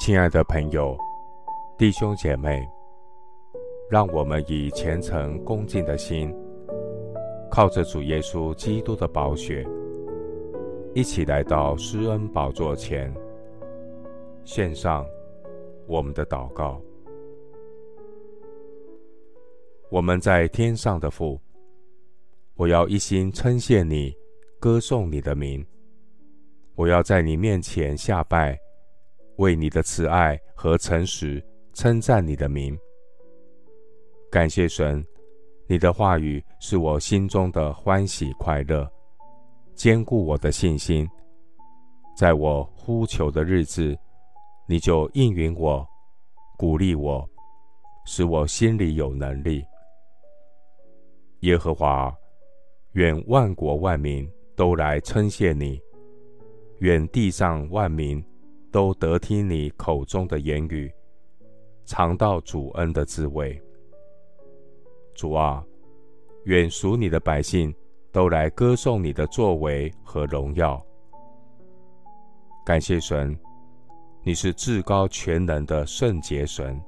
亲爱的朋友、弟兄姐妹，让我们以虔诚恭敬的心，靠着主耶稣基督的宝血，一起来到施恩宝座前，献上我们的祷告。我们在天上的父，我要一心称谢你，歌颂你的名。我要在你面前下拜，为你的慈爱和诚实称赞你的名。感谢神，你的话语是我心中的欢喜快乐，坚固我的信心。在我呼求的日子，你就应允我，鼓励我，使我心里有能力。耶和华，愿万国万民都来称谢你，愿地上万民都得听你口中的言语，尝到主恩的滋味。主啊，愿属你的百姓都来歌颂你的作为和荣耀。感谢神，你是至高全能的圣洁神，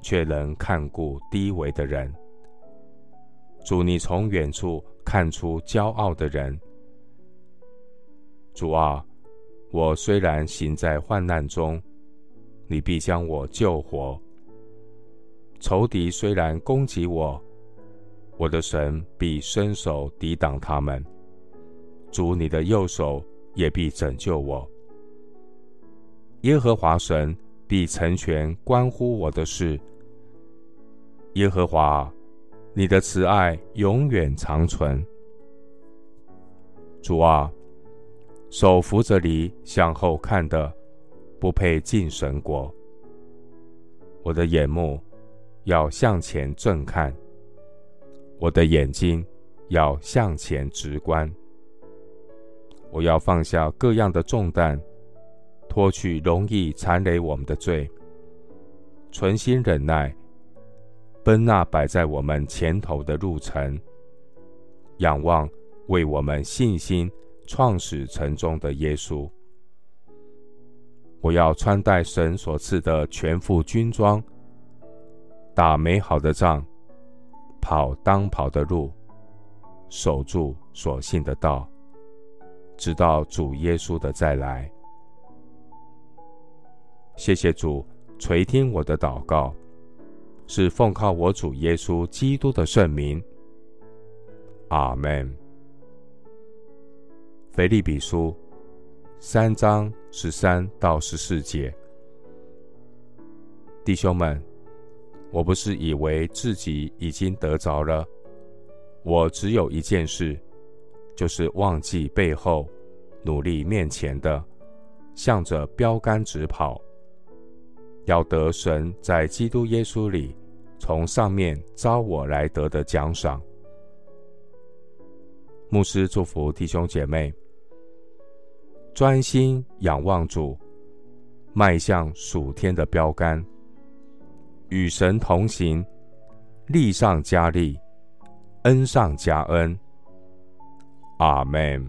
却能看顾低微的人。主，你从远处看出骄傲的人。主啊，我虽然行在患难中，你必将我救活。仇敌虽然攻击我，我的神必伸手抵挡他们。主，你的右手也必拯救我。耶和华神必成全关乎我的事。耶和华。你的慈爱永远长存，主啊，手扶着犁向后看的，不配进神国。我的眼目要向前正看，我的眼睛要向前直观。我要放下各样的重担，脱去容易缠累我们的罪，存心忍耐。奔那摆在我们前头的路程，仰望为我们信心创始成终的耶稣。我要穿戴神所赐的全副军装，打美好的仗，跑当跑的路，守住所信的道，直到主耶稣的再来。谢谢主垂听我的祷告。是奉靠我主耶稣基督的圣名，阿门。腓立比书三章十三到十四节，弟兄们，我不是以为自己已经得着了，我只有一件事，就是忘记背后，努力面前的，向着标杆直跑。要得神在基督耶稣里从上面召我来得的奖赏。牧师祝福弟兄姐妹，专心仰望主，迈向属天的标杆，与神同行，力上加力，恩上加恩。阿门。